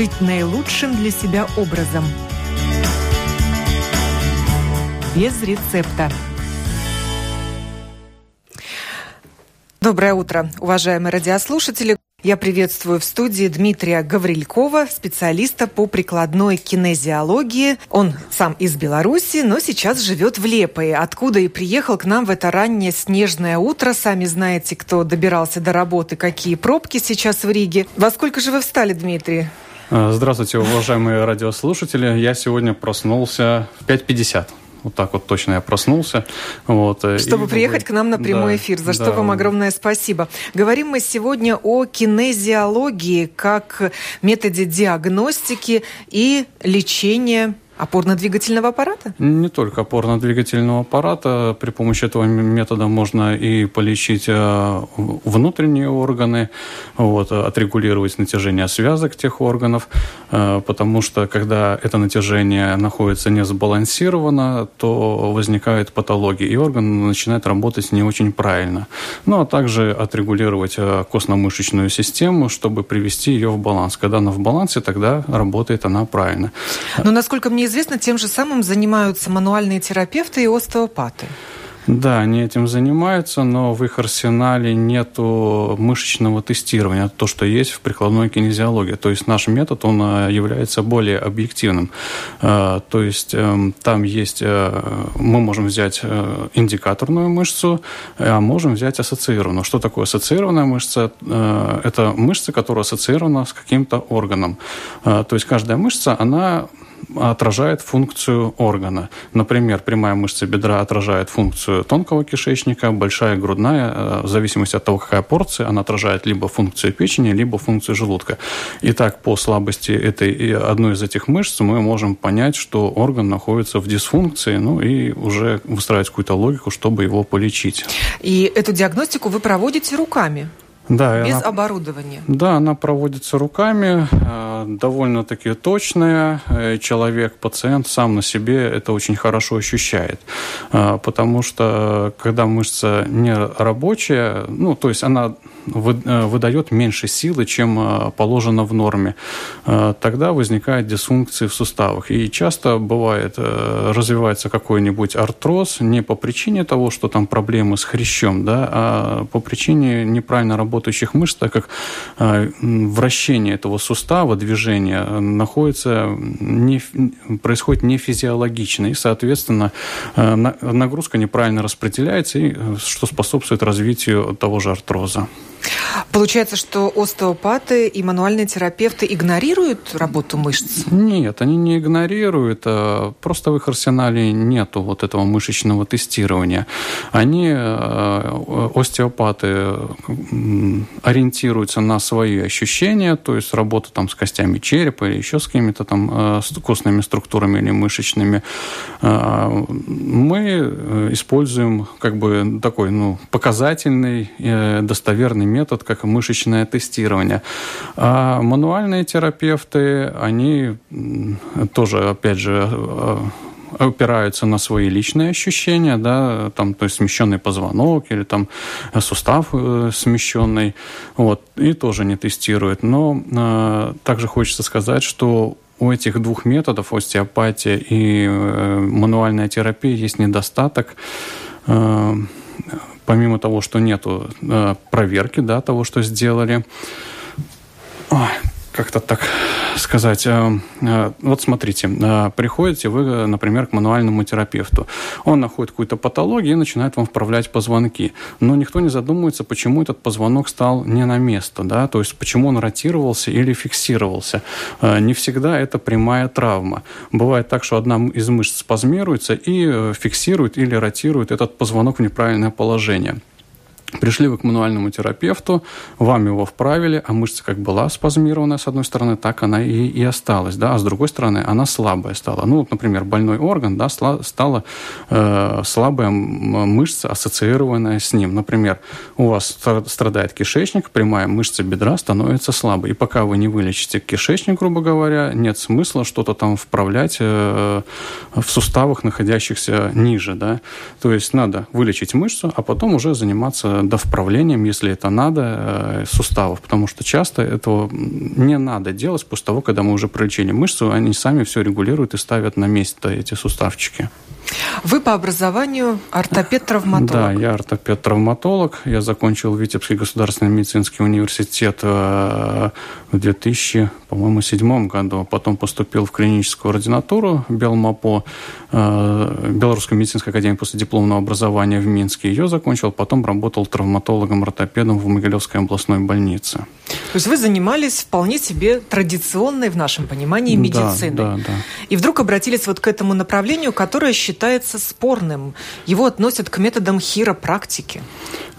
жить наилучшим для себя образом. Без рецепта. Доброе утро, уважаемые радиослушатели. Я приветствую в студии Дмитрия Гаврилькова, специалиста по прикладной кинезиологии. Он сам из Беларуси, но сейчас живет в Лепое, откуда и приехал к нам в это раннее снежное утро. Сами знаете, кто добирался до работы, какие пробки сейчас в Риге. Во сколько же вы встали, Дмитрий? Здравствуйте, уважаемые радиослушатели. Я сегодня проснулся в 5.50 вот так вот точно я проснулся. Вот, э, Чтобы и, приехать к нам на прямой да, эфир, за что вам огромное спасибо. Говорим мы сегодня о кинезиологии как методе диагностики и лечения Опорно-двигательного аппарата? Не только опорно-двигательного аппарата. При помощи этого метода можно и полечить э, внутренние органы, вот, отрегулировать натяжение связок тех органов, э, потому что когда это натяжение находится не сбалансировано, то возникают патологии, и орган начинает работать не очень правильно. Ну, а также отрегулировать э, костно-мышечную систему, чтобы привести ее в баланс. Когда она в балансе, тогда работает она правильно. Но, насколько мне известно, тем же самым занимаются мануальные терапевты и остеопаты. Да, они этим занимаются, но в их арсенале нет мышечного тестирования, то, что есть в прикладной кинезиологии. То есть наш метод, он э, является более объективным. Э, то есть эм, там есть, э, мы можем взять индикаторную мышцу, а можем взять ассоциированную. Что такое ассоциированная мышца? Это мышца, которая ассоциирована с каким-то органом. То есть каждая мышца, она отражает функцию органа. Например, прямая мышца бедра отражает функцию тонкого кишечника, большая грудная, э, в зависимости от того, какая порция, она отражает либо функцию печени, либо функцию желудка. И так по слабости этой одной из этих мышц мы можем понять, что орган находится в дисфункции, ну и уже выстраивать какую-то логику, чтобы его полечить. И эту диагностику вы проводите руками? Да, без она, оборудования. Да, она проводится руками, э, довольно-таки точная. Э, человек, пациент сам на себе это очень хорошо ощущает. Э, потому что когда мышца не рабочая, ну, то есть она выдает меньше силы, чем положено в норме, тогда возникает дисфункции в суставах. И часто бывает, развивается какой-нибудь артроз не по причине того, что там проблемы с хрящом, да, а по причине неправильно работающих мышц, так как э, вращение этого сустава, движение находится не, происходит не физиологично, и, соответственно, э, нагрузка неправильно распределяется, и, э, что способствует развитию того же артроза. Получается, что остеопаты и мануальные терапевты игнорируют работу мышц? Нет, они не игнорируют, а просто в их арсенале нету вот этого мышечного тестирования. Они, э, остеопаты, ориентируются на свои ощущения, то есть работа там с костями черепа или еще с какими-то там э, костными структурами или мышечными. А, мы используем как бы такой ну, показательный, э, достоверный метод, как мышечное тестирование. А мануальные терапевты, они тоже, опять же, э, опираются на свои личные ощущения, да, там, то есть смещенный позвонок или там сустав э, смещенный, вот, и тоже не тестируют. Но э, также хочется сказать, что у этих двух методов, остеопатия и э, мануальная терапия, есть недостаток. Э, помимо того, что нету э, проверки да, того, что сделали, как-то так сказать. Э, э, вот смотрите, э, приходите вы, например, к мануальному терапевту. Он находит какую-то патологию и начинает вам вправлять позвонки. Но никто не задумывается, почему этот позвонок стал не на место, да, то есть почему он ротировался или фиксировался. Не всегда это прямая травма. Бывает так, что одна из мышц спазмируется и фиксирует или ротирует этот позвонок в неправильное положение. Пришли вы к мануальному терапевту, вам его вправили, а мышца как была спазмированная с одной стороны, так она и, и осталась, да, а с другой стороны она слабая стала. Ну, вот, например, больной орган, да, стала э, слабая мышца, ассоциированная с ним. Например, у вас страдает кишечник, прямая мышца бедра становится слабой. И пока вы не вылечите кишечник, грубо говоря, нет смысла что-то там вправлять э, в суставах, находящихся ниже, да. То есть надо вылечить мышцу, а потом уже заниматься довправлением, если это надо, суставов, потому что часто этого не надо делать после того, когда мы уже пролечили мышцу, они сами все регулируют и ставят на место эти суставчики. Вы по образованию ортопед-травматолог. Да, я ортопед-травматолог. Я закончил Витебский государственный медицинский университет э, в 2000, по-моему, седьмом году. Потом поступил в клиническую ординатуру Белмапо, э, Белорусской медицинской академии после дипломного образования в Минске. Ее закончил, потом работал травматологом-ортопедом в Могилевской областной больнице. То есть вы занимались вполне себе традиционной в нашем понимании медициной. Да, да, да. И вдруг обратились вот к этому направлению, которое считается спорным. Его относят к методам хиропрактики.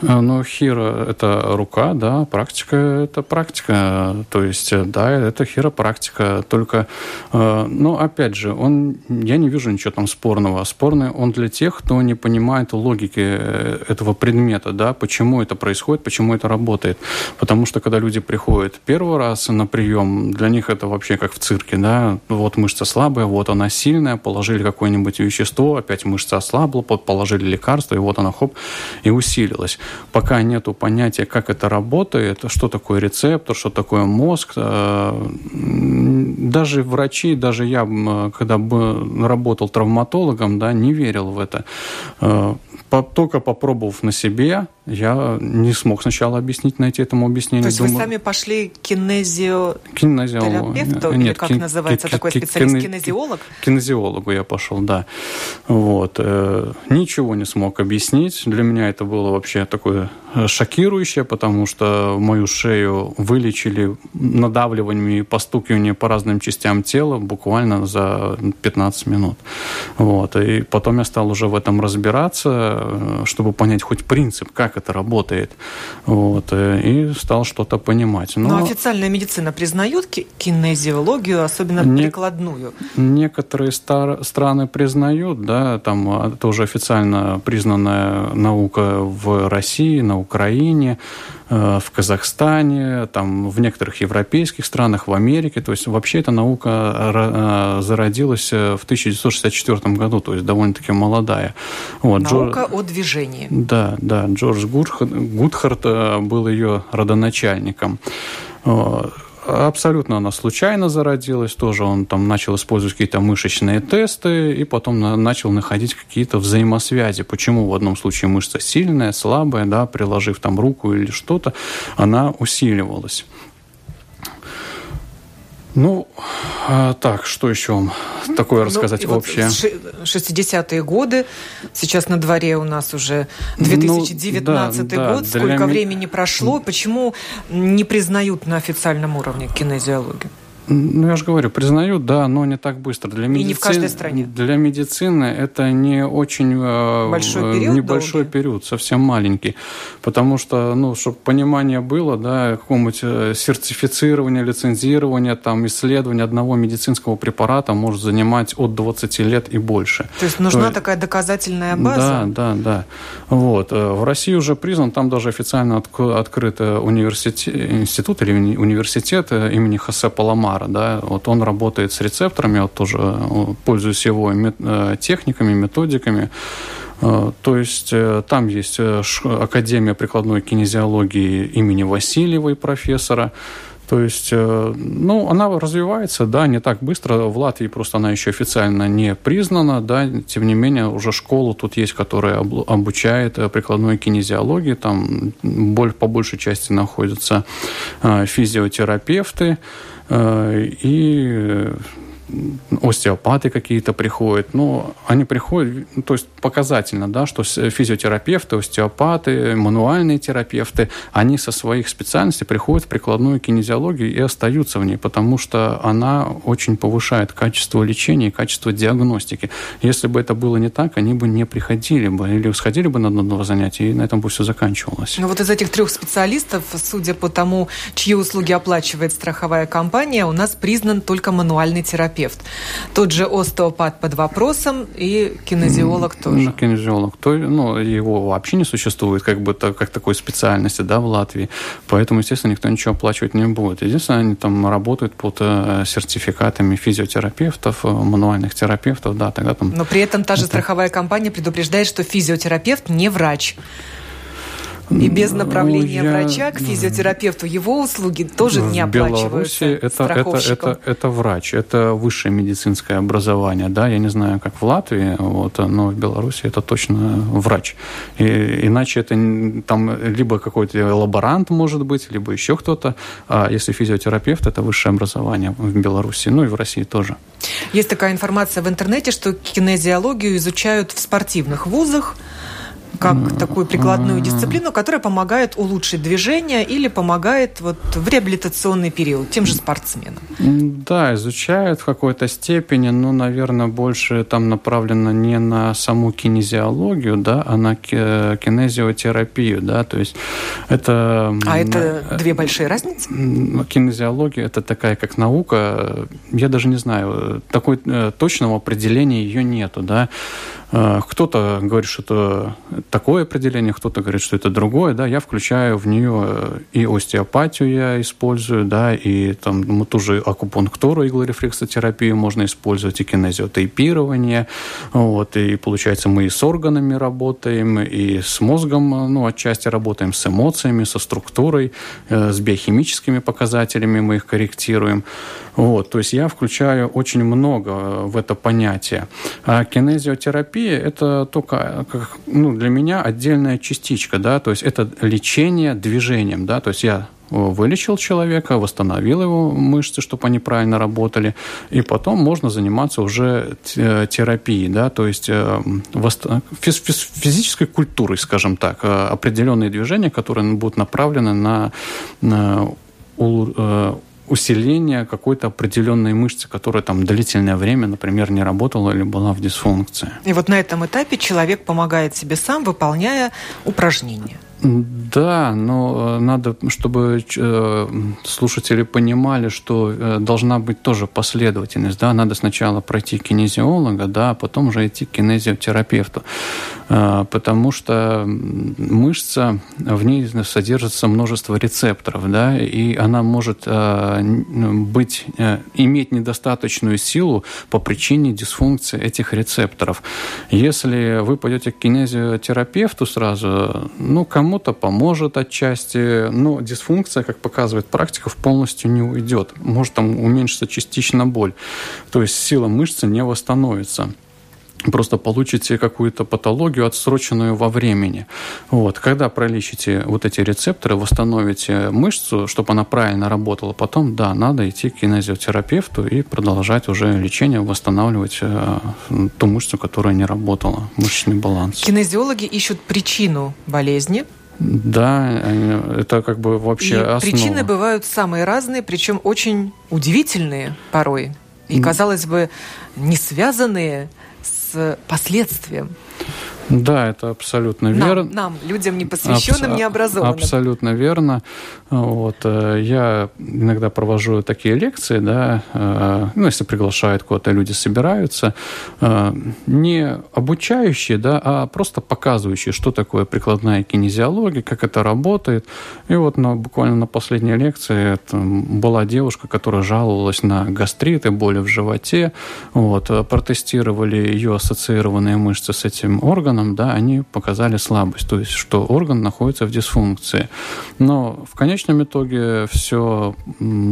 Э, ну, хиро – это рука, да, практика – это практика. То есть, э, да, это хиропрактика. Только, э, ну, опять же, он, я не вижу ничего там спорного. Спорный он для тех, кто не понимает логики этого предмета, да, почему это происходит, почему это работает. Потому что, когда люди приходят первый раз на прием, для них это вообще как в цирке, да, вот мышца слабая, вот она сильная, положили какое-нибудь вещество, опять мышца ослабла, положили лекарство, и вот она, хоп, и усилилась пока нету понятия, как это работает, что такое рецептор, что такое мозг. Э, даже врачи, даже я, когда работал травматологом, да, не верил в это. Э, только попробовав на себе, я не смог сначала объяснить, найти этому объяснение. То есть Думаю... вы сами пошли к кинезио... Нет, или как ки- называется ки- такой специалист? Ки- кинезиолог? Кинезиологу я пошел, да. Вот. Э, ничего не смог объяснить. Для меня это было вообще такое э, шокирующее, потому что мою шею вылечили надавливаниями и постукиванием по разным частям тела буквально за 15 минут. Вот. И потом я стал уже в этом разбираться, э, чтобы понять хоть принцип, как это работает. Вот, э, и стал что-то понимать. Но, Но официальная медицина признает кинезиологию, особенно не, прикладную? Некоторые стар, страны признают, да, там а, тоже официально признанная наука в России, на Украине. Э, в Казахстане, там, в некоторых европейских странах, в Америке. То есть вообще эта наука э, зародилась э, в 1964 году, то есть довольно-таки молодая. Вот, наука Джор... о движении. Да, да. Джордж Гудхарт был ее родоначальником. Абсолютно она случайно зародилась, тоже он там начал использовать какие-то мышечные тесты и потом начал находить какие-то взаимосвязи. Почему в одном случае мышца сильная, слабая, да, приложив там руку или что-то, она усиливалась. Ну, а, так, что еще вам такое ну, рассказать ну, общее? Вот 60-е годы, сейчас на дворе у нас уже 2019 ну, да, год, да, сколько времени прошло, почему не признают на официальном уровне кинезиологию? Ну, я же говорю, признают, да, но не так быстро. Для медицины, И не в каждой стране. Для медицины это не очень э, Большой период, небольшой долгий? период, совсем маленький. Потому что, ну, чтобы понимание было, да, какого-нибудь э, сертифицирования, лицензирования, там, исследования одного медицинского препарата может занимать от 20 лет и больше. То есть нужна То, такая доказательная база? Да, да, да. Вот. Э, в России уже признан, там даже официально открыт университет, институт или университет имени Хосе Паламара, Мара, да, вот он работает с рецепторами, вот тоже э, пользуюсь его э, техниками, методиками. Э, то есть там есть Академия прикладной кинезиологии имени Васильевой профессора. То есть, ну, она развивается, да, не так быстро. В Латвии просто она еще официально не признана, да, тем не менее уже школа тут есть, которая обучает прикладной кинезиологии, там по большей части находятся физиотерапевты, и э, остеопаты какие-то приходят, но они приходят, ну, то есть показательно, да, что физиотерапевты, остеопаты, мануальные терапевты, они со своих специальностей приходят в прикладную кинезиологию и остаются в ней, потому что она очень повышает качество лечения и качество диагностики. Если бы это было не так, они бы не приходили бы или сходили бы на одно занятие, и на этом бы все заканчивалось. Ну вот из этих трех специалистов, судя по тому, чьи услуги оплачивает страховая компания, у нас признан только мануальный терапевт терапевт. Тот же остеопат под вопросом и кинезиолог тоже. Ну, кинезиолог. То, ну, его вообще не существует как бы как такой специальности да, в Латвии. Поэтому, естественно, никто ничего оплачивать не будет. Единственное, они там работают под э, сертификатами физиотерапевтов, э, мануальных терапевтов. Да, тогда там... Но при этом та же страховая компания предупреждает, что физиотерапевт не врач. И без направления ну, я... врача к физиотерапевту его услуги тоже в не оплачиваются Беларуси это, это, это, это врач, это высшее медицинское образование. Да? Я не знаю, как в Латвии, вот, но в Беларуси это точно врач. И, иначе это там либо какой-то лаборант может быть, либо еще кто-то. А если физиотерапевт, это высшее образование в Беларуси, ну и в России тоже. Есть такая информация в интернете, что кинезиологию изучают в спортивных вузах как такую прикладную дисциплину, которая помогает улучшить движение или помогает вот в реабилитационный период тем же спортсменам. Да, изучают в какой-то степени, но, наверное, больше там направлено не на саму кинезиологию, да, а на кинезиотерапию, да, то есть это... А это э, две большие разницы? Кинезиология – это такая как наука, я даже не знаю, такой э, точного определения ее нету, да, Э, кто-то говорит, что это такое определение, кто-то говорит, что это другое, да, я включаю в нее э, и остеопатию я использую, да, и там ну, ту же акупунктуру, иглорефлексотерапию можно использовать, и кинезиотейпирование, вот, и получается мы и с органами работаем, и с мозгом, ну, отчасти работаем с эмоциями, со структурой, э, с биохимическими показателями мы их корректируем, вот, то есть я включаю очень много в это понятие. А кинезиотерапия терапия – это только как, ну, для меня отдельная частичка, да, то есть это лечение движением, да, то есть я вылечил человека, восстановил его мышцы, чтобы они правильно работали, и потом можно заниматься уже терапией, да, то есть э, физической культурой, скажем так, э, определенные движения, которые будут направлены на, на э, усиление какой-то определенной мышцы, которая там длительное время, например, не работала или была в дисфункции. И вот на этом этапе человек помогает себе сам, выполняя упражнения. Да, но э, надо, чтобы э, слушатели понимали, что э, должна быть тоже последовательность. Да? Надо сначала пройти кинезиолога, да, а потом уже идти к кинезиотерапевту. Потому что мышца, в ней содержится множество рецепторов, да, и она может быть, иметь недостаточную силу по причине дисфункции этих рецепторов. Если вы пойдете к кинезиотерапевту сразу, ну, кому кому-то поможет отчасти, но дисфункция, как показывает практика, полностью не уйдет. Может там уменьшиться частично боль. То есть сила мышцы не восстановится просто получите какую-то патологию, отсроченную во времени. Вот. Когда пролечите вот эти рецепторы, восстановите мышцу, чтобы она правильно работала, потом, да, надо идти к кинезиотерапевту и продолжать уже лечение, восстанавливать э, ту мышцу, которая не работала, мышечный баланс. Кинезиологи ищут причину болезни, да, это как бы вообще и основа. Причины бывают самые разные, причем очень удивительные порой. И, казалось бы, не связанные с последствием. Да, это абсолютно верно. Нам, людям непосвященным, Абс- необразованным. Абсолютно верно. Вот, э, я иногда провожу такие лекции, да, э, ну, если приглашают кого-то, люди собираются, э, не обучающие, да, а просто показывающие, что такое прикладная кинезиология, как это работает. И вот на, буквально на последней лекции была девушка, которая жаловалась на гастриты, боли в животе. Вот, протестировали ее ассоциированные мышцы с этим органом, органам, да, они показали слабость, то есть что орган находится в дисфункции. Но в конечном итоге все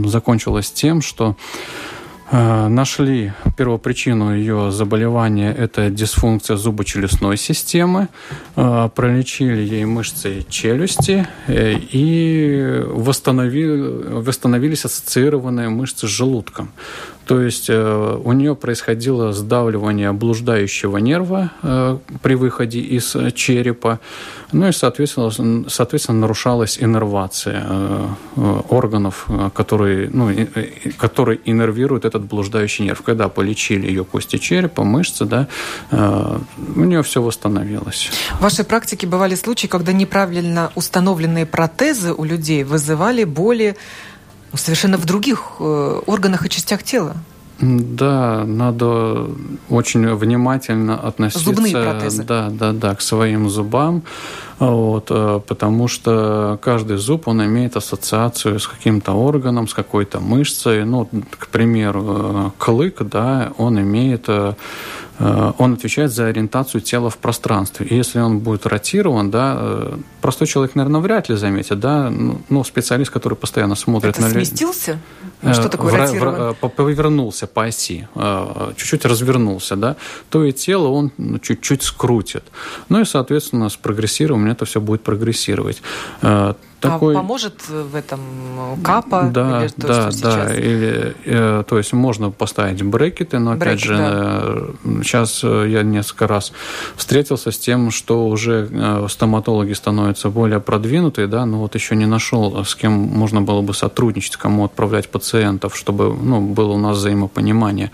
закончилось тем, что э, Нашли первопричину ее заболевания – это дисфункция зубочелюстной системы. Э, пролечили ей мышцы челюсти э, и восстановили, восстановились ассоциированные мышцы с желудком. То есть э, у нее происходило сдавливание блуждающего нерва э, при выходе из черепа, ну и, соответственно, соответственно нарушалась иннервация э, органов, которые, ну, которые иннервируют этот блуждающий нерв. Когда полечили ее кости черепа, мышцы, да, у нее все восстановилось. В вашей практике бывали случаи, когда неправильно установленные протезы у людей вызывали боли совершенно в других э, органах и частях тела. Да, надо очень внимательно относиться Зубные протезы. Да, да, да, к своим зубам. Вот, э, потому что каждый зуб, он имеет ассоциацию с каким-то органом, с какой-то мышцей. Ну, к примеру, э, клык, да, он имеет Э, он отвечает за ориентацию тела в пространстве. И если он будет ротирован, да, простой человек, наверное, вряд ли заметит, да, ну, ну специалист, который постоянно смотрит Это на... сместился? Что такое в, ротирован? В, повернулся по оси, чуть-чуть развернулся, да, то и тело он ну, чуть-чуть скрутит. Ну и, соответственно, с прогрессированием это все будет прогрессировать такой... А поможет в этом капа? Да, или то, да, что да. Или, э, то есть можно поставить брекеты, но Брекет, опять же, да. э, сейчас э, я несколько раз встретился с тем, что уже э, стоматологи становятся более продвинутые, да, но вот еще не нашел, с кем можно было бы сотрудничать, кому отправлять пациентов, чтобы ну, было у нас взаимопонимание,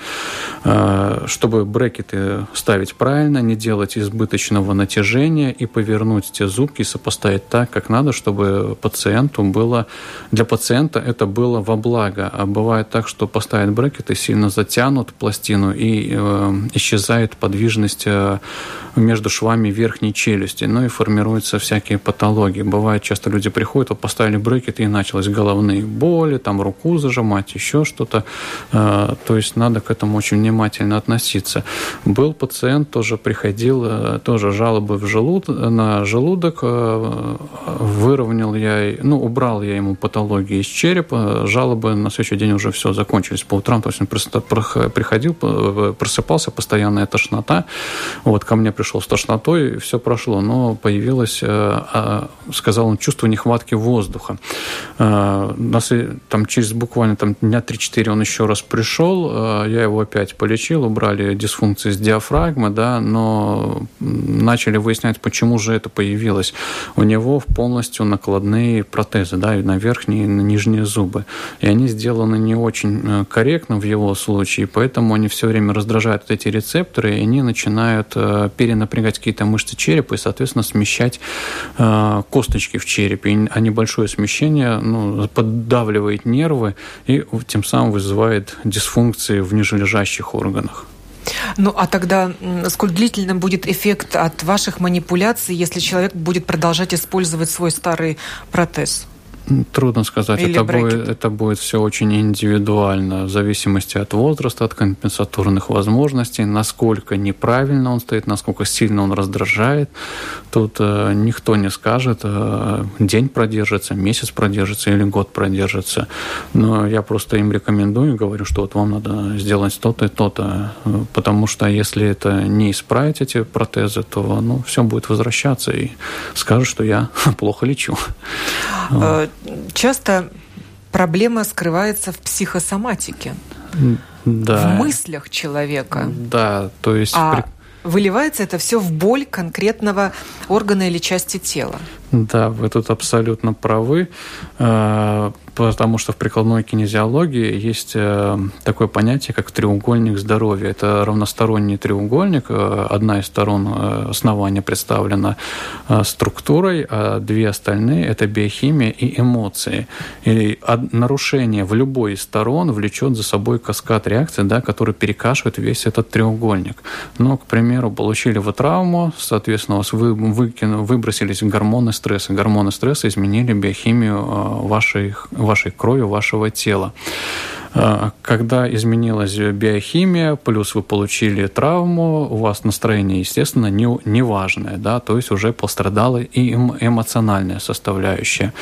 э, чтобы брекеты ставить правильно, не делать избыточного натяжения и повернуть те зубки, сопоставить так, как надо, чтобы пациенту было, для пациента это было во благо. А бывает так, что поставят брекеты, сильно затянут пластину и э, исчезает подвижность э, между швами верхней челюсти, ну и формируются всякие патологии. Бывает, часто люди приходят, вот поставили брекеты и началось головные боли, там руку зажимать, еще что-то. Э, то есть надо к этому очень внимательно относиться. Был пациент, тоже приходил, э, тоже жалобы в желуд, на желудок, э, выровнял я, ну, убрал я ему патологии из черепа, жалобы на следующий день уже все закончились по утрам, то есть он приходил, просыпался, постоянная тошнота, вот ко мне пришел с тошнотой, все прошло, но появилось, э, а, сказал он, чувство нехватки воздуха. Э, там через буквально там, дня 3-4 он еще раз пришел, э, я его опять полечил, убрали дисфункции с диафрагмы, да, но начали выяснять, почему же это появилось. У него полностью накладные протезы, да, и на верхние, и на нижние зубы. И они сделаны не очень корректно в его случае, поэтому они все время раздражают вот эти рецепторы, и они начинают э, перенапрягать какие-то мышцы черепа и, соответственно, смещать э, косточки в черепе. А небольшое смещение ну, поддавливает нервы и тем самым вызывает дисфункции в нижележащих органах. Ну, а тогда сколь длительным будет эффект от ваших манипуляций, если человек будет продолжать использовать свой старый протез? Трудно сказать. Или это будет, это будет все очень индивидуально, в зависимости от возраста, от компенсаторных возможностей, насколько неправильно он стоит, насколько сильно он раздражает. Тут э, никто не скажет, э, день продержится, месяц продержится или год продержится. Но я просто им рекомендую, говорю, что вот вам надо сделать то-то и то-то, потому что если это не исправить эти протезы, то ну, все будет возвращаться и скажут, что я плохо лечу. Часто проблема скрывается в психосоматике. Да. В мыслях человека. Да, то есть... А выливается это все в боль конкретного органа или части тела. Да, вы тут абсолютно правы. Э, потому что в прикладной кинезиологии есть э, такое понятие, как треугольник здоровья. Это равносторонний треугольник. Э, одна из сторон основания представлена структурой, а две остальные – это биохимия и эмоции. И нарушение в любой из сторон влечет за собой каскад реакций, да, который перекашивает весь этот треугольник. Но, к примеру, получили вы травму, соответственно, у вас вы, выкину, выбросились гормоны стресса. Гормоны стресса изменили биохимию вашей вашей крови, вашего тела. А, когда изменилась биохимия, плюс вы получили травму, у вас настроение, естественно, не, неважное, да, то есть уже пострадала и эмоциональная составляющая.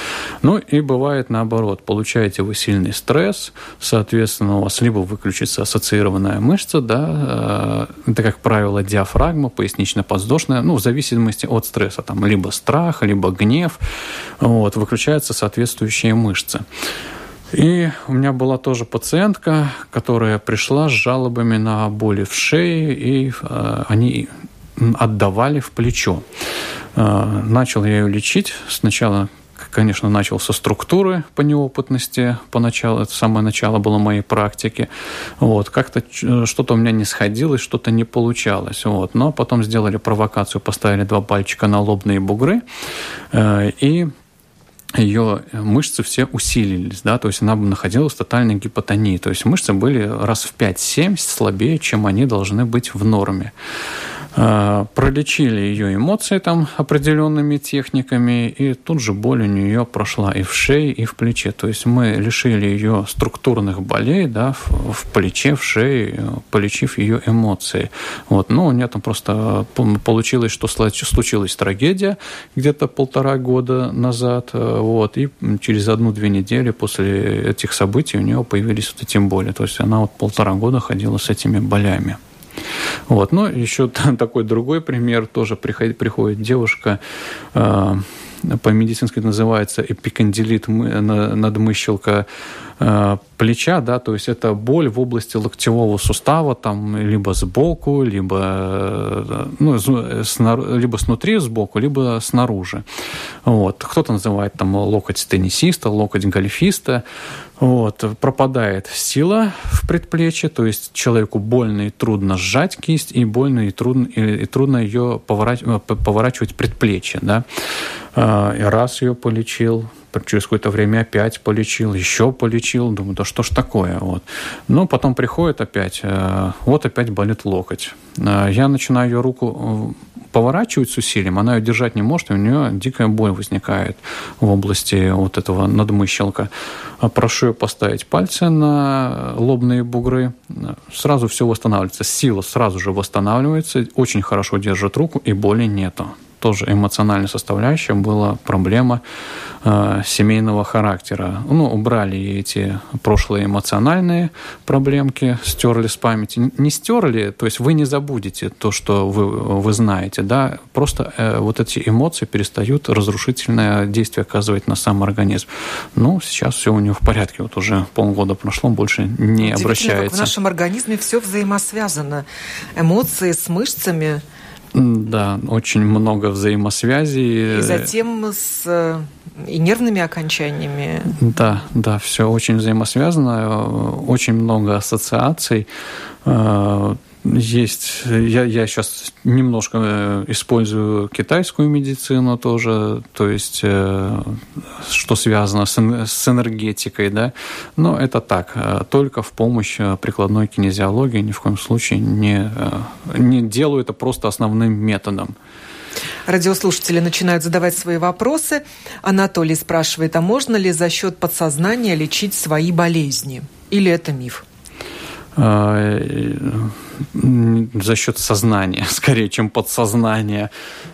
Ну и бывает наоборот, получаете вы сильный стресс, соответственно, у вас либо выключится ассоциированная мышца, да, а, это, как правило, диафрагма, пояснично-подвздошная, ну, в зависимости от стресса, там, либо страх, либо гнев, вот, выключаются соответствующие мышцы. И у меня была тоже пациентка, которая пришла с жалобами на боли в шее, и э, они отдавали в плечо. Э, начал я ее лечить. Сначала конечно, начал со структуры по неопытности поначалу, это самое начало было моей практики. Вот, как-то что-то у меня не сходилось, что-то не получалось. Вот, но потом сделали провокацию, поставили два пальчика на лобные бугры, э, и ее мышцы все усилились, да, то есть она находилась в тотальной гипотонии, то есть мышцы были раз в 5-7 слабее, чем они должны быть в норме. Э, пролечили ее эмоции там определенными техниками, и тут же боль у нее прошла и в шее, и в плече. То есть мы лишили ее структурных болей да, в, в плече, в шее, полечив ее эмоции. Вот. Но у нее там просто получилось, что случилась трагедия где-то полтора года назад, э, вот, и через одну-две недели после этих событий у нее появились вот эти боли. То есть она вот полтора года ходила с этими болями. Вот. Но еще такой другой пример. Тоже приходит, приходит девушка, э, по-медицински называется эпикондилит надмыщелка плеча, да, то есть это боль в области локтевого сустава, там, либо сбоку, либо, э, ну, снару, либо снутри сбоку, либо снаружи. Вот. Кто-то называет там локоть теннисиста, локоть гольфиста. Вот. Пропадает сила в предплечье, то есть человеку больно и трудно сжать кисть, и больно и трудно, и, и трудно ее поворачивать, поворачивать предплечье. Да? Раз ее полечил, через какое-то время опять полечил, еще полечил, думаю, да что ж такое, вот. Но потом приходит опять, э, вот опять болит локоть. Э, я начинаю ее руку э, поворачивать с усилием, она ее держать не может, и у нее дикая боль возникает в области вот этого надмыщелка. Прошу ее поставить пальцы на лобные бугры, сразу все восстанавливается, сила сразу же восстанавливается, очень хорошо держит руку, и боли нету тоже эмоциональная составляющая была проблема э, семейного характера. Ну, убрали эти прошлые эмоциональные проблемки, стерли с памяти. Не стерли, то есть вы не забудете то, что вы, вы знаете, да, просто э, вот эти эмоции перестают разрушительное действие оказывать на сам организм. Ну, сейчас все у него в порядке, вот уже полгода прошло, больше не обращается. Как в нашем организме все взаимосвязано. Эмоции с мышцами – да, очень много взаимосвязей. И затем с э, и нервными окончаниями. Да, да, все очень взаимосвязано, очень много ассоциаций. Есть, я, я сейчас немножко э, использую китайскую медицину тоже, то есть, э, что связано с, с энергетикой, да, но это так, э, только в помощь прикладной кинезиологии, ни в коем случае не, не делаю это просто основным методом. Радиослушатели начинают задавать свои вопросы. Анатолий спрашивает, а можно ли за счет подсознания лечить свои болезни? Или это миф? За счет сознания, скорее, чем подсознания.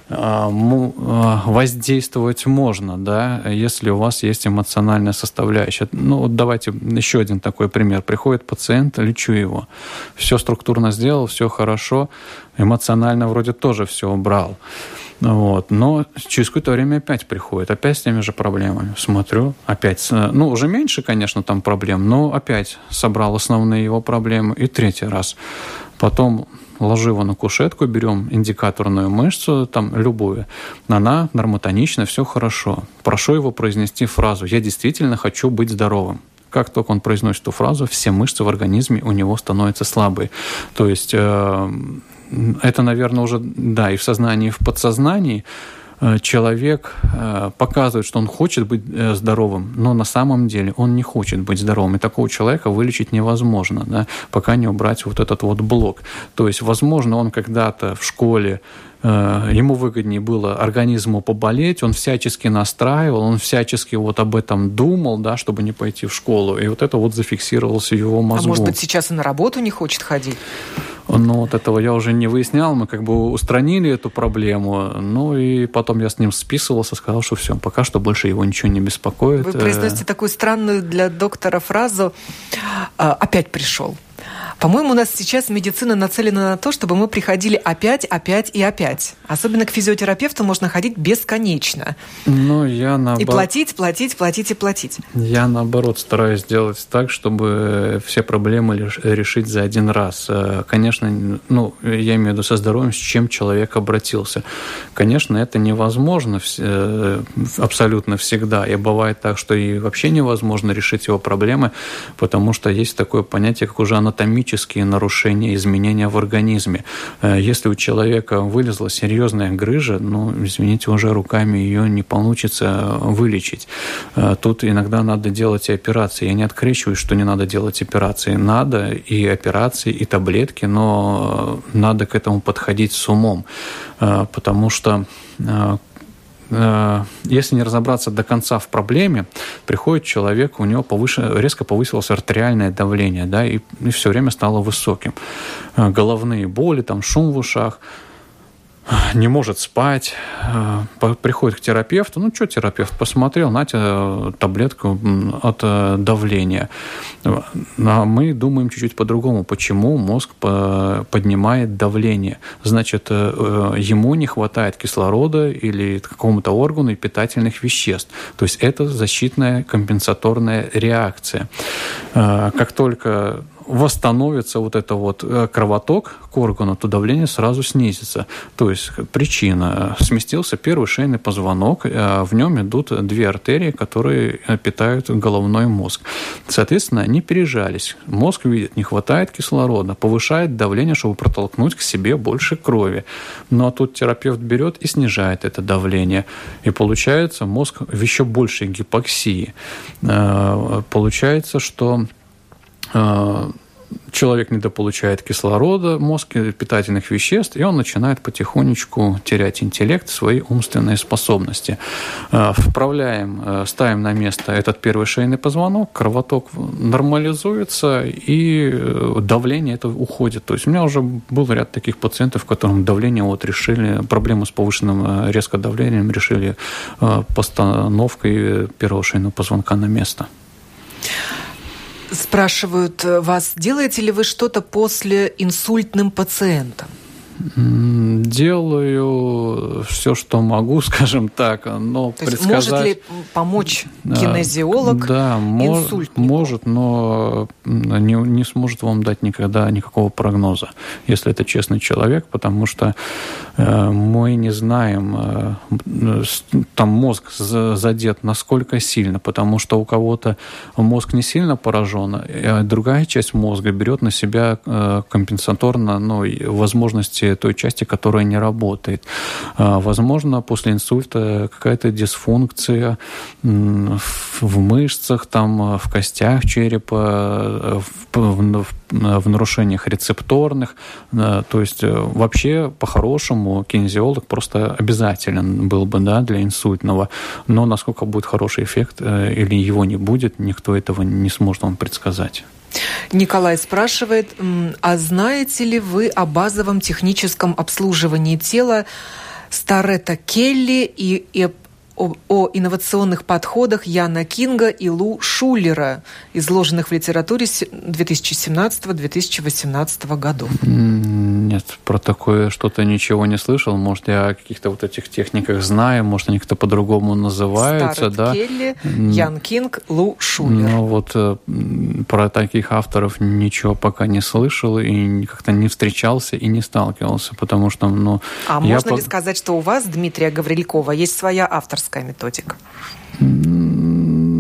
А, а, воздействовать можно, да, если у вас есть эмоциональная составляющая. Ну, вот давайте еще один такой пример. Приходит пациент, лечу его. Все структурно сделал, все хорошо, эмоционально вроде тоже все убрал. Вот. Но через какое-то время опять приходит, опять с теми же проблемами. Смотрю, опять, ну, уже меньше, конечно, там проблем, но опять собрал основные его проблемы. И третий раз. Потом ложу его на кушетку, берем индикаторную мышцу, там любую, она нормотонична, все хорошо. Прошу его произнести фразу «Я действительно хочу быть здоровым». Как только он произносит эту фразу, все мышцы в организме у него становятся слабые. То есть э, это, наверное, уже, да, и в сознании, и в подсознании человек э, показывает, что он хочет быть э, здоровым, но на самом деле он не хочет быть здоровым. И такого человека вылечить невозможно, да, пока не убрать вот этот вот блок. То есть, возможно, он когда-то в школе ему выгоднее было организму поболеть, он всячески настраивал, он всячески вот об этом думал, да, чтобы не пойти в школу, и вот это вот зафиксировалось в его мозгу. А может быть, сейчас и на работу не хочет ходить? Ну, вот этого я уже не выяснял. Мы как бы устранили эту проблему. Ну, и потом я с ним списывался, сказал, что все, пока что больше его ничего не беспокоит. Вы произносите такую странную для доктора фразу «А, «опять пришел». По-моему, у нас сейчас медицина нацелена на то, чтобы мы приходили опять, опять и опять. Особенно к физиотерапевту можно ходить бесконечно. Ну, я наоборот... И платить, платить, платить и платить. Я, наоборот, стараюсь сделать так, чтобы все проблемы решить за один раз. Э, конечно, ну, я имею в виду со здоровьем, с чем человек обратился. Конечно, это невозможно э, абсолютно всегда. И бывает так, что и вообще невозможно решить его проблемы, потому что есть такое понятие, как уже анатомическое хронические нарушения, изменения в организме. Если у человека вылезла серьезная грыжа, ну, извините, уже руками ее не получится вылечить. Тут иногда надо делать операции. Я не открещиваюсь, что не надо делать операции. Надо и операции, и таблетки, но надо к этому подходить с умом, потому что Э, если не разобраться до конца в проблеме, приходит человек, у него повыше, резко повысилось артериальное давление, да, и, и все время стало высоким. Э, головные боли, там, шум в ушах – не может спать, э, приходит к терапевту. Ну, что терапевт? Посмотрел, знаете, э, таблетку от э, давления. А мы думаем чуть-чуть по-другому. Почему мозг поднимает давление? Значит, ему не хватает кислорода или какому-то органу и питательных веществ. То есть это защитная компенсаторная реакция. Как только восстановится вот это вот э, кровоток к органу, то давление сразу снизится. То есть причина. Сместился первый шейный позвонок, э, в нем идут две артерии, которые э, питают головной мозг. Соответственно, они пережались. Мозг видит, не хватает кислорода, повышает давление, чтобы протолкнуть к себе больше крови. Ну, а тут терапевт берет и снижает это давление. И получается мозг в еще большей гипоксии. Получается, что человек недополучает кислорода, мозг питательных веществ, и он начинает потихонечку терять интеллект, свои умственные способности. А, вправляем, а, ставим на место этот первый шейный позвонок, кровоток нормализуется, и э, давление это уходит. То есть у меня уже был ряд таких пациентов, которым давление вот решили, проблему с повышенным резко давлением решили постановкой первого шейного позвонка на место. Спрашивают вас, делаете ли вы что-то после инсультным пациентам? Делаю все, что могу, скажем так, но То предсказать... может ли помочь кинезиолог да, инсультнику? может, но не, не сможет вам дать никогда никакого прогноза, если это честный человек, потому что э, мы не знаем, э, там мозг задет насколько сильно, потому что у кого-то мозг не сильно поражен, а другая часть мозга берет на себя э, компенсаторно ну, возможности той части, которая не работает. А, возможно, после инсульта какая-то дисфункция в мышцах, там, в костях черепа, в, в нарушениях рецепторных. То есть э, вообще по-хорошему кинезиолог просто обязателен был бы да, для инсультного. Но насколько будет хороший эффект э, или его не будет, никто этого не сможет вам предсказать. Николай спрашивает, а знаете ли вы о базовом техническом обслуживании тела Старета Келли и, о, о инновационных подходах Яна Кинга и Лу Шулера, изложенных в литературе 2017-2018 годов? Нет, про такое что-то ничего не слышал. Может, я о каких-то вот этих техниках знаю, может, они как-то по-другому называются. Старет да? Келли, Ян Кинг, Лу Шулер. Ну вот э, про таких авторов ничего пока не слышал и как-то не встречался и не сталкивался, потому что, ну... А можно по... ли сказать, что у вас, Дмитрия Гаврилькова, есть своя авторская авторская методика?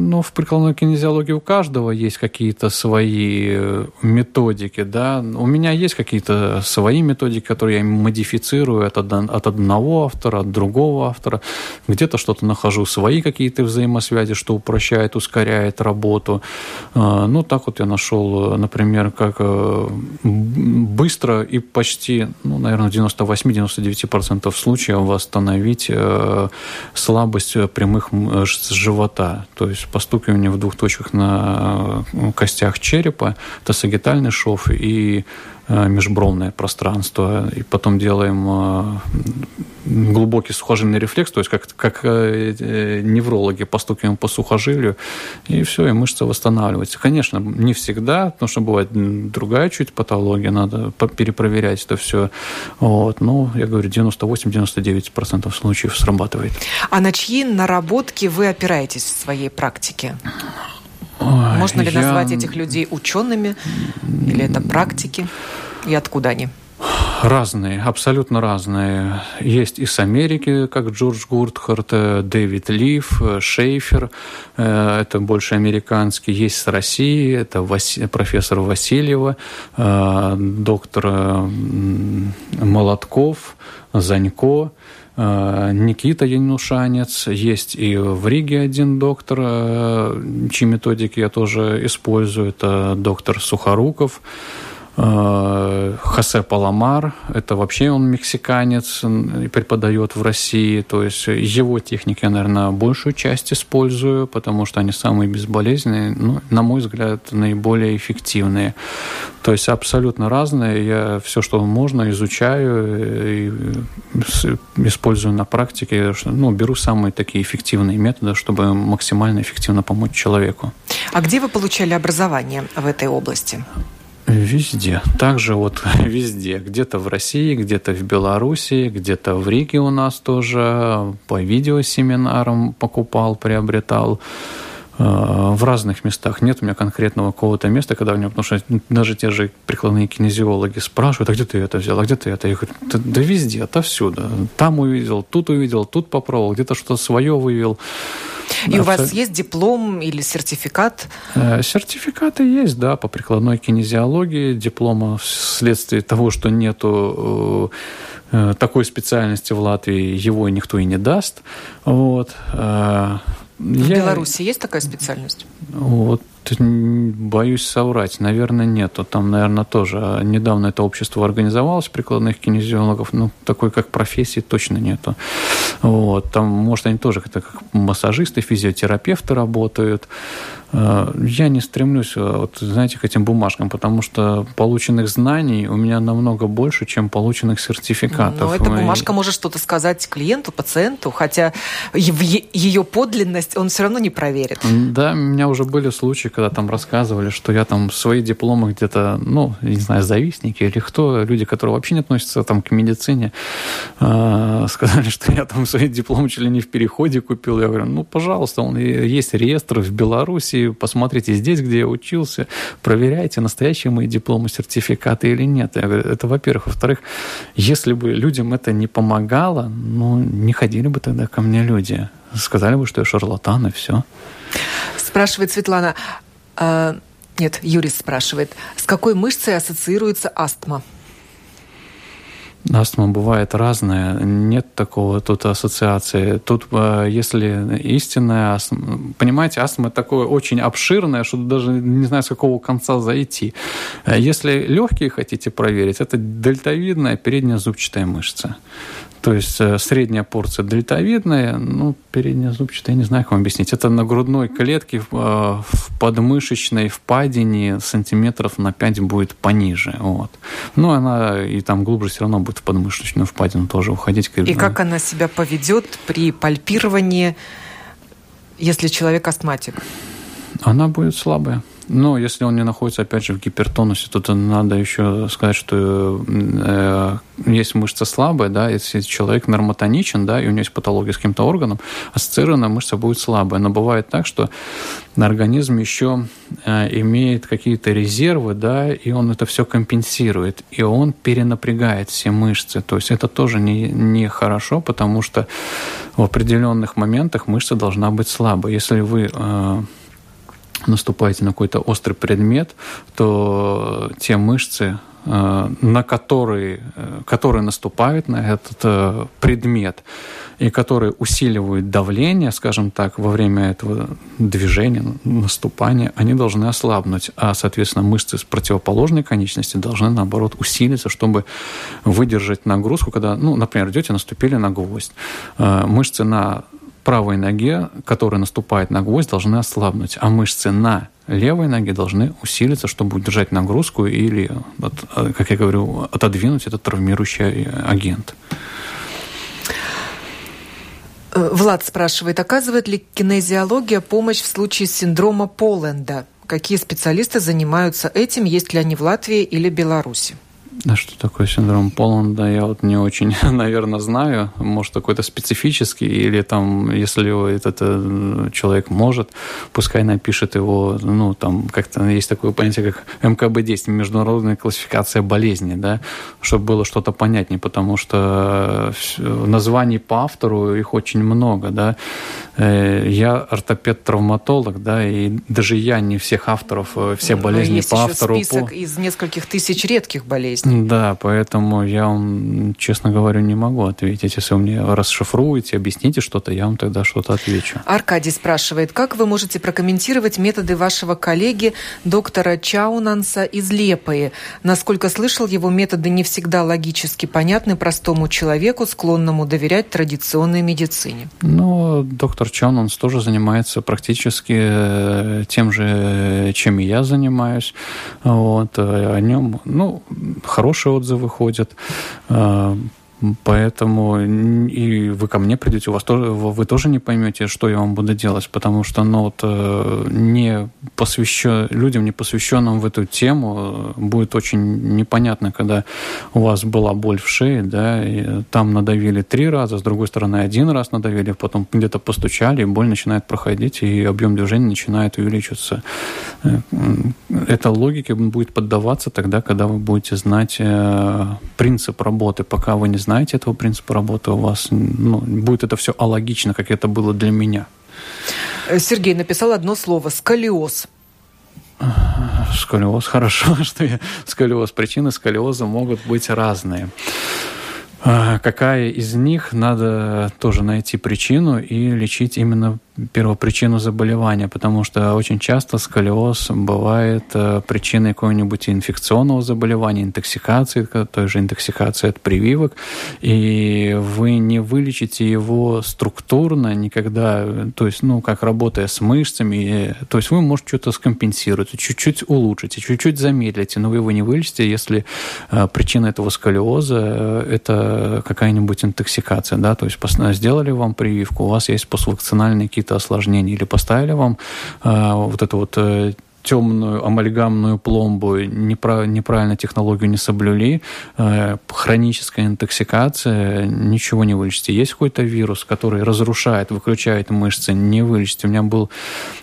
Ну, в прикладной кинезиологии у каждого есть какие-то свои э, методики, да. У меня есть какие-то свои методики, которые я модифицирую от, от одного автора, от другого автора. Где-то что-то нахожу, свои какие-то взаимосвязи, что упрощает, ускоряет работу. А, ну, так вот я нашел, например, как э, быстро и почти, ну, наверное, 98-99% случаев восстановить э, слабость прямых живота. То есть постукивание в двух точках на э, костях черепа, это сагитальный шов и межбровное пространство. И потом делаем э, глубокий сухожильный рефлекс, то есть как, как неврологи постукиваем по сухожилию, и все, и мышца восстанавливается. Конечно, не всегда, потому что бывает другая чуть патология, надо перепроверять это все. Вот. Но, я говорю, 98-99% случаев срабатывает. А на чьи наработки вы опираетесь в своей практике? Ой, Можно ли я... назвать этих людей учеными? Или это практики? И откуда они? Разные, абсолютно разные. Есть из Америки, как Джордж Гуртхарт, э, Дэвид Лив, э, Шейфер, э, это больше американский. Есть с России, это профессор Васильева, доктор Молотков, Занько, Никита Янушанец, есть и в Риге один доктор, чьи методики я тоже использую, это доктор Сухоруков, Э, Хосе Паламар, это вообще он мексиканец и преподает в России, то есть его техники я, наверное, большую часть использую, потому что они самые безболезненные, ну, на мой взгляд, наиболее эффективные. То есть абсолютно разные, я все, что можно, изучаю и использую на практике, ну, беру самые такие эффективные методы, чтобы максимально эффективно помочь человеку. А где вы получали образование в этой области? Везде. Также вот везде. Где-то в России, где-то в Беларуси, где-то в Риге у нас тоже по видеосеминарам покупал, приобретал в разных местах. Нет у меня конкретного какого-то места, когда у меня, потому что даже те же прикладные кинезиологи спрашивают, а где ты это взял, а где ты это? Я говорю, да, да везде, отовсюду. Там увидел, тут увидел, тут попробовал, где-то что-то свое вывел. И да, у вас есть диплом или сертификат? Э, сертификаты есть, да, по прикладной кинезиологии. Диплома вследствие того, что нету э, такой специальности в Латвии, его никто и не даст. Вот. В Я... Беларуси есть такая специальность? Вот боюсь соврать. Наверное, нету. Там, наверное, тоже недавно это общество организовалось, прикладных кинезиологов. Ну, такой как профессии точно нету. Вот. Там, может, они тоже как, как массажисты, физиотерапевты работают. Э, я не стремлюсь, э, вот, знаете, к этим бумажкам, потому что полученных знаний у меня намного больше, чем полученных сертификатов. Но эта бумажка может что-то сказать клиенту, пациенту, хотя ее подлинность он все равно не проверит. Да, у меня уже были случаи, когда там рассказывали, что я там свои дипломы где-то, ну, не знаю, завистники или кто, люди, которые вообще не относятся там к медицине, э, сказали, что я там свои дипломы чуть ли не в переходе купил. Я говорю, ну, пожалуйста, он есть реестр в Беларуси, посмотрите здесь, где я учился, проверяйте, настоящие мои дипломы, сертификаты или нет. Я говорю, это во-первых. Во-вторых, если бы людям это не помогало, ну, не ходили бы тогда ко мне люди. Сказали бы, что я шарлатан, и все. Спрашивает Светлана, нет, Юрий спрашивает, с какой мышцей ассоциируется астма? Астма бывает разная, нет такого тут ассоциации. Тут, э, если истинная астма... Понимаете, астма такое очень обширное, что даже не знаю, с какого конца зайти. Э, если легкие хотите проверить, это дельтовидная передняя зубчатая мышца. То есть э, средняя порция дельтовидная, ну, передняя зубчатая, я не знаю, как вам объяснить. Это на грудной клетке в э, подмышечной впадине сантиметров на 5 будет пониже. Вот. Но она и там глубже все равно будет в подмышечную впадину тоже уходить. И как она себя поведет при пальпировании, если человек астматик? Она будет слабая. Но если он не находится, опять же, в гипертонусе, то надо еще сказать, что э, есть мышца слабая, да, если человек нормотоничен, да, и у него есть патология с каким-то органом, ассоциированная мышца будет слабая. Но бывает так, что организм еще э, имеет какие-то резервы, да, и он это все компенсирует, и он перенапрягает все мышцы. То есть это тоже не, не хорошо, потому что в определенных моментах мышца должна быть слабой. Если вы э, наступаете на какой-то острый предмет, то те мышцы, э, на которые, э, которые наступают на этот э, предмет и которые усиливают давление, скажем так, во время этого движения, наступания, они должны ослабнуть, а, соответственно, мышцы с противоположной конечности должны, наоборот, усилиться, чтобы выдержать нагрузку, когда, ну, например, идете, наступили на гвоздь. Мышцы на правой ноге, которая наступает на гвоздь, должны ослабнуть, а мышцы на левой ноге должны усилиться, чтобы удержать нагрузку или, как я говорю, отодвинуть этот травмирующий агент. Э, Влад спрашивает, оказывает ли кинезиология помощь в случае синдрома Поленда? Какие специалисты занимаются этим, есть ли они в Латвии или Беларуси? А что такое синдром Поланда, я вот не очень, наверное, знаю. Может, какой-то специфический, или там, если этот э, человек может, пускай напишет его, ну, там, как-то есть такое понятие, как МКБ-10, международная классификация болезней, да, чтобы было что-то понятнее, потому что э, названий по автору их очень много, да. Э, я ортопед-травматолог, да, и даже я не всех авторов, все ну, болезни есть по еще автору. список по... из нескольких тысяч редких болезней. Да, поэтому я вам, честно говоря, не могу ответить. Если вы мне расшифруете, объясните что-то, я вам тогда что-то отвечу. Аркадий спрашивает, как вы можете прокомментировать методы вашего коллеги доктора Чаунанса из Лепои? Насколько слышал, его методы не всегда логически понятны простому человеку, склонному доверять традиционной медицине. Ну, доктор Чаунанс тоже занимается практически э, тем же, чем и я занимаюсь. Вот, э, о нем, ну, хорошие отзывы ходят. Поэтому и вы ко мне придете, у вас тоже, вы тоже не поймете, что я вам буду делать, потому что ну, вот, э, не посвящен, людям, не посвященным в эту тему, будет очень непонятно, когда у вас была боль в шее, да, и там надавили три раза, с другой стороны один раз надавили, потом где-то постучали, и боль начинает проходить, и объем движения начинает увеличиваться. Э, эта логика будет поддаваться тогда, когда вы будете знать э, принцип работы, пока вы не знаете, знаете этого принципа работы, у вас ну, будет это все алогично, как это было для меня. Сергей написал одно слово – сколиоз. Сколиоз, хорошо, что я сколиоз. Причины сколиоза могут быть разные. А какая из них надо тоже найти причину и лечить именно первопричину заболевания, потому что очень часто сколиоз бывает э, причиной какого-нибудь инфекционного заболевания, интоксикации, той же интоксикации от прививок, и вы не вылечите его структурно никогда, то есть, ну, как работая с мышцами, то есть вы можете что-то скомпенсировать, чуть-чуть улучшите, чуть-чуть замедлите, но вы его не вылечите, если э, причина этого сколиоза э, – это какая-нибудь интоксикация, да, то есть сделали вам прививку, у вас есть поствакцинальные какие-то какие-то осложнения, или поставили вам э, вот это вот э, темную амальгамную пломбу, неправильно технологию не соблюли, э, хроническая интоксикация, ничего не вылечите. Есть какой-то вирус, который разрушает, выключает мышцы, не вылечите. У меня был...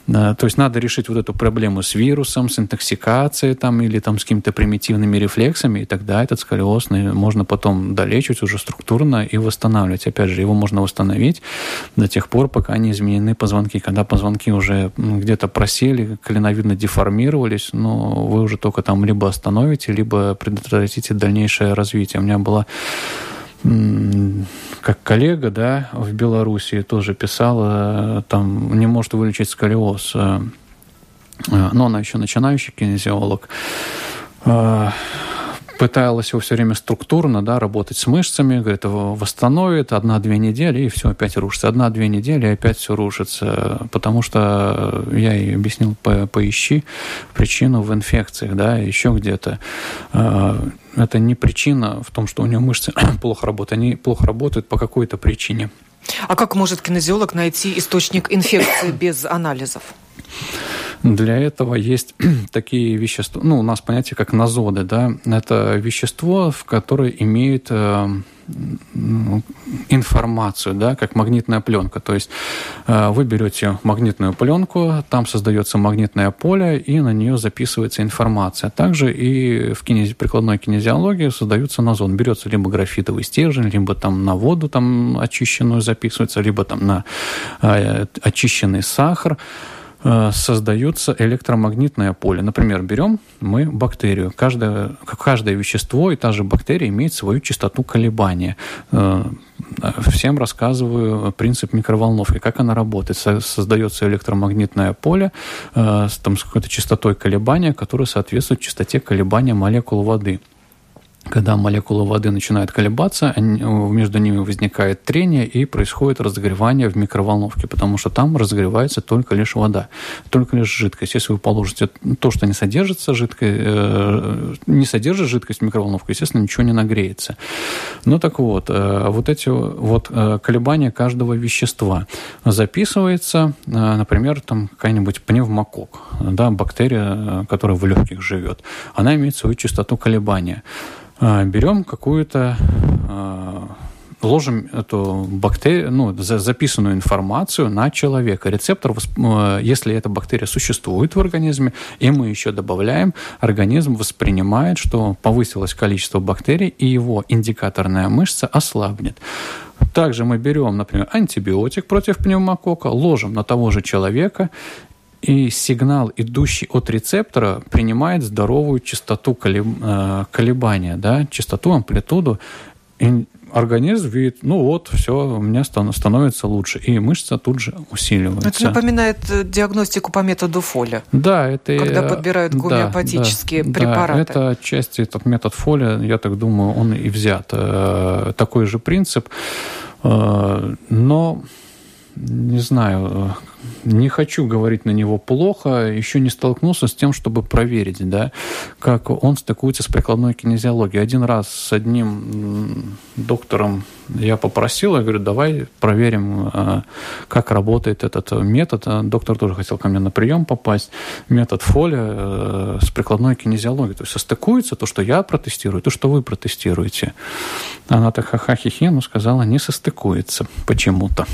Э, то есть надо решить вот эту проблему с вирусом, с интоксикацией там, или там, с какими-то примитивными рефлексами, и тогда этот сколиоз можно потом долечивать уже структурно и восстанавливать. Опять же, его можно восстановить до тех пор, пока не изменены позвонки. Когда позвонки уже где-то просели, коленовидно деформировались, но вы уже только там либо остановите, либо предотвратите дальнейшее развитие. У меня была как коллега, да, в Белоруссии тоже писала, там не может вылечить сколиоз, э, э, но она еще начинающий кинезиолог э, пыталась его все время структурно да, работать с мышцами, говорит, его восстановит одна-две недели, и все опять рушится. Одна-две недели, и опять все рушится. Потому что я ей объяснил, по поищи причину в инфекциях, да, еще где-то. А, это не причина в том, что у него мышцы плохо работают. Они плохо работают по какой-то причине. А как может кинезиолог найти источник инфекции без анализов? Для этого есть такие вещества, ну, у нас понятие как назоды, да, это вещество, в которое имеет э, информацию, да, как магнитная пленка. То есть э, вы берете магнитную пленку, там создается магнитное поле, и на нее записывается информация. Также и в кинези, прикладной кинезиологии создаются назон. Берется либо графитовый стержень, либо там на воду там очищенную записывается, либо там на э, очищенный сахар. Э, создается электромагнитное поле. Например, берем мы бактерию. Каждое, каждое вещество и та же бактерия имеет свою частоту колебания. Э, всем рассказываю принцип микроволновки, как она работает. Создается электромагнитное поле э, там, с какой-то частотой колебания, которая соответствует частоте колебания молекул воды когда молекулы воды начинают колебаться, между ними возникает трение и происходит разогревание в микроволновке, потому что там разогревается только лишь вода, только лишь жидкость. Если вы положите то, что не содержится жидкой, э, не содержит жидкость в микроволновку, естественно, ничего не нагреется. Ну так вот, э, вот эти вот э, колебания каждого вещества записывается, например, там какая-нибудь пневмокок, да, бактерия, которая в легких живет, она имеет свою частоту колебания. А, берем какую-то а, ложим эту бактерию, ну, записанную информацию на человека. Рецептор, э, если эта бактерия существует в организме, и мы еще добавляем, организм воспринимает, что повысилось количество бактерий, и его индикаторная мышца ослабнет. Также мы берем, например, антибиотик против пневмокока, ложим на того же человека, и сигнал, идущий от рецептора, принимает здоровую частоту э, колебания, да, частоту, амплитуду организм видит, ну вот, все, у меня становится лучше. И мышца тут же усиливается. Это напоминает э, диагностику по методу Фоля. Да, это... Когда подбирают гомеопатические да, препараты. Да, это отчасти этот метод Фоля, я так думаю, он и взят. Э, такой же принцип. Э, но не знаю, не хочу говорить на него плохо, еще не столкнулся с тем, чтобы проверить, да, как он стыкуется с прикладной кинезиологией. Один раз с одним доктором я попросил, я говорю, давай проверим, а, как работает этот метод. А доктор тоже хотел ко мне на прием попасть. Метод Фоля э, с прикладной кинезиологией. То есть состыкуется то, что я протестирую, то, что вы протестируете. Она так ха-ха-хи-хи, но сказала, не состыкуется почему-то.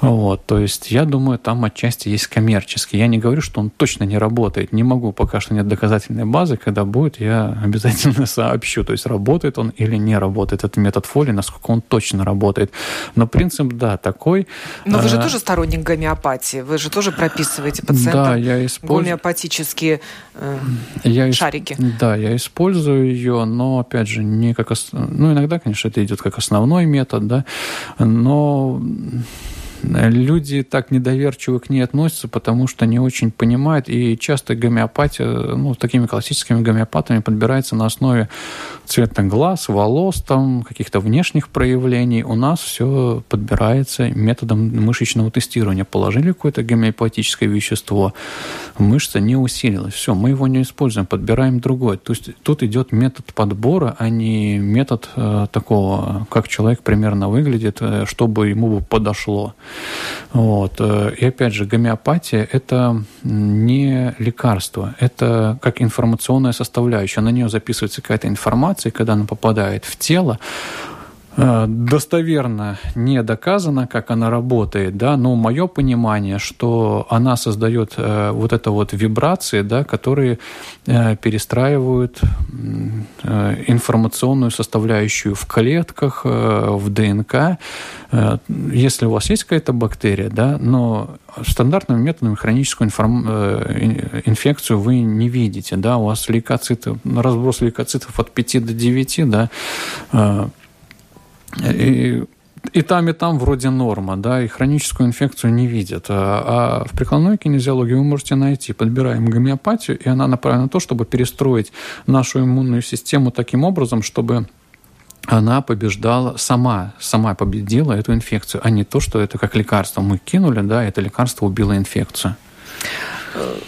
Вот, то есть я думаю, там отчасти есть коммерческий. Я не говорю, что он точно не работает. Не могу, пока что нет доказательной базы. Когда будет, я обязательно сообщу. То есть работает он или не работает этот метод Фоли, насколько он точно работает. Но принцип, да, такой. Но вы же а, тоже сторонник гомеопатии. Вы же тоже прописываете пациентам да, я использ... гомеопатические э, я шарики. Да, я использую ее, но, опять же, не как... Ну, иногда, конечно, это идет как основной метод, да, но люди так недоверчиво к ней относятся, потому что не очень понимают, и часто гомеопатия, ну, такими классическими гомеопатами подбирается на основе цвета глаз, волос, там, каких-то внешних проявлений. У нас все подбирается методом мышечного тестирования. Положили какое-то гомеопатическое вещество, мышца не усилилась. Все, мы его не используем, подбираем другое. То есть тут идет метод подбора, а не метод э, такого, как человек примерно выглядит, э, чтобы ему бы подошло. Вот. Э, и опять же, гомеопатия – это не лекарство, это как информационная составляющая. На нее записывается какая-то информация, и когда она попадает в тело, достоверно не доказано, как она работает, да, но мое понимание, что она создает э, вот это вот вибрации, да, которые э, перестраивают э, информационную составляющую в клетках, э, в ДНК. Э, если у вас есть какая-то бактерия, да, но стандартными методами хроническую информ... э, инфекцию вы не видите, да, у вас лейкоциты, разброс лейкоцитов от 5 до 9, да, э, и, и там, и там вроде норма, да, и хроническую инфекцию не видят. А, а в прикладной кинезиологии вы можете найти, подбираем гомеопатию, и она направлена на то, чтобы перестроить нашу иммунную систему таким образом, чтобы она побеждала сама, сама победила эту инфекцию, а не то, что это как лекарство мы кинули, да, это лекарство убило инфекцию.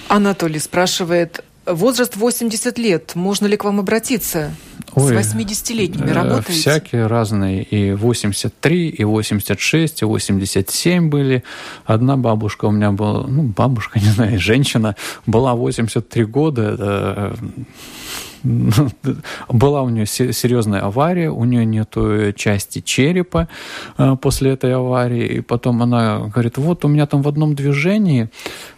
Анатолий спрашивает, возраст 80 лет, можно ли к вам обратиться? Ой, с 80-летними э, работаете? Всякие разные. И 83, и 86, и 87 были. Одна бабушка у меня была, ну, бабушка, не знаю, женщина, была 83 года. Это была у нее серьезная авария, у нее нету части черепа э, после этой аварии, и потом она говорит, вот у меня там в одном движении э,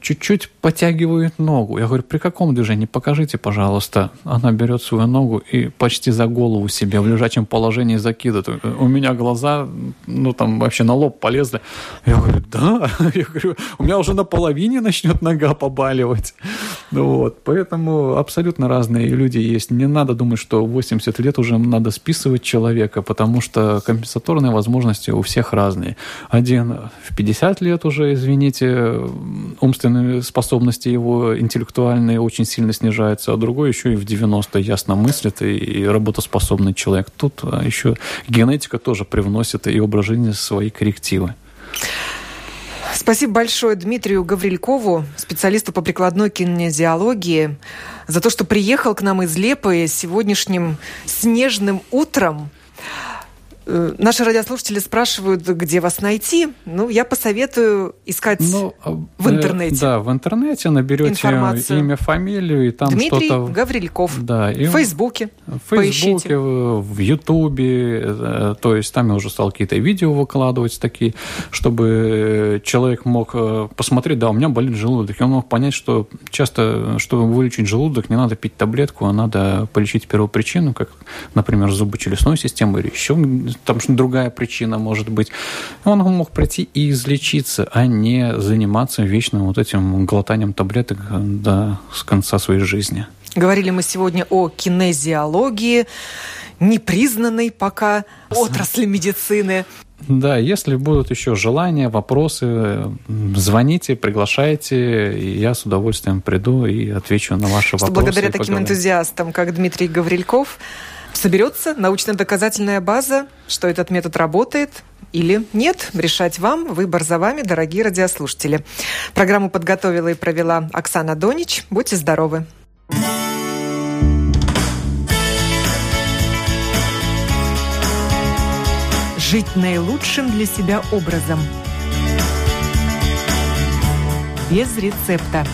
чуть-чуть подтягивает ногу. Я говорю, при каком движении? Покажите, пожалуйста. Она берет свою ногу и почти за голову себе в лежачем положении закидывает. У меня глаза, ну там вообще на лоб полезли. Я говорю, да. Я говорю, у меня уже на половине начнет нога побаливать. Вот. Поэтому абсолютно разные люди есть. Не надо думать, что 80 лет уже надо списывать человека, потому что компенсаторные возможности у всех разные. Один в 50 лет уже, извините, умственные способности его интеллектуальные очень сильно снижаются, а другой еще и в 90 ясно мыслит и работоспособный человек. Тут а, еще генетика тоже привносит и образ жизни свои коррективы. Спасибо большое Дмитрию Гаврилькову, специалисту по прикладной кинезиологии, за то, что приехал к нам из Лепы сегодняшним снежным утром. Э, наши радиослушатели спрашивают, где вас найти. Ну, я посоветую искать ну, в интернете. Да, в интернете наберете информацию. имя, фамилию, и там Дмитрий что-то... Гаврильков. Да. И... В Фейсбуке. В Фейсбуке, в Ютубе. То есть там я уже стал какие-то видео выкладывать такие, чтобы человек мог посмотреть, да, у меня болит желудок. И он мог понять, что часто, чтобы вылечить желудок, не надо пить таблетку, а надо полечить первопричину, как, например, зубочелюстной системы или еще там другая причина может быть. Он мог прийти и излечиться, а не заниматься вечным вот этим глотанием таблеток до конца своей жизни. Говорили мы сегодня о кинезиологии, непризнанной пока отрасли медицины. Да, если будут еще желания, вопросы, звоните, приглашайте, и я с удовольствием приду и отвечу на ваши Что вопросы. Благодаря таким поговорим. энтузиастам, как Дмитрий Гаврильков, соберется научно-доказательная база, что этот метод работает, или нет, решать вам, выбор за вами, дорогие радиослушатели. Программу подготовила и провела Оксана Донич. Будьте здоровы. Жить наилучшим для себя образом. Без рецепта.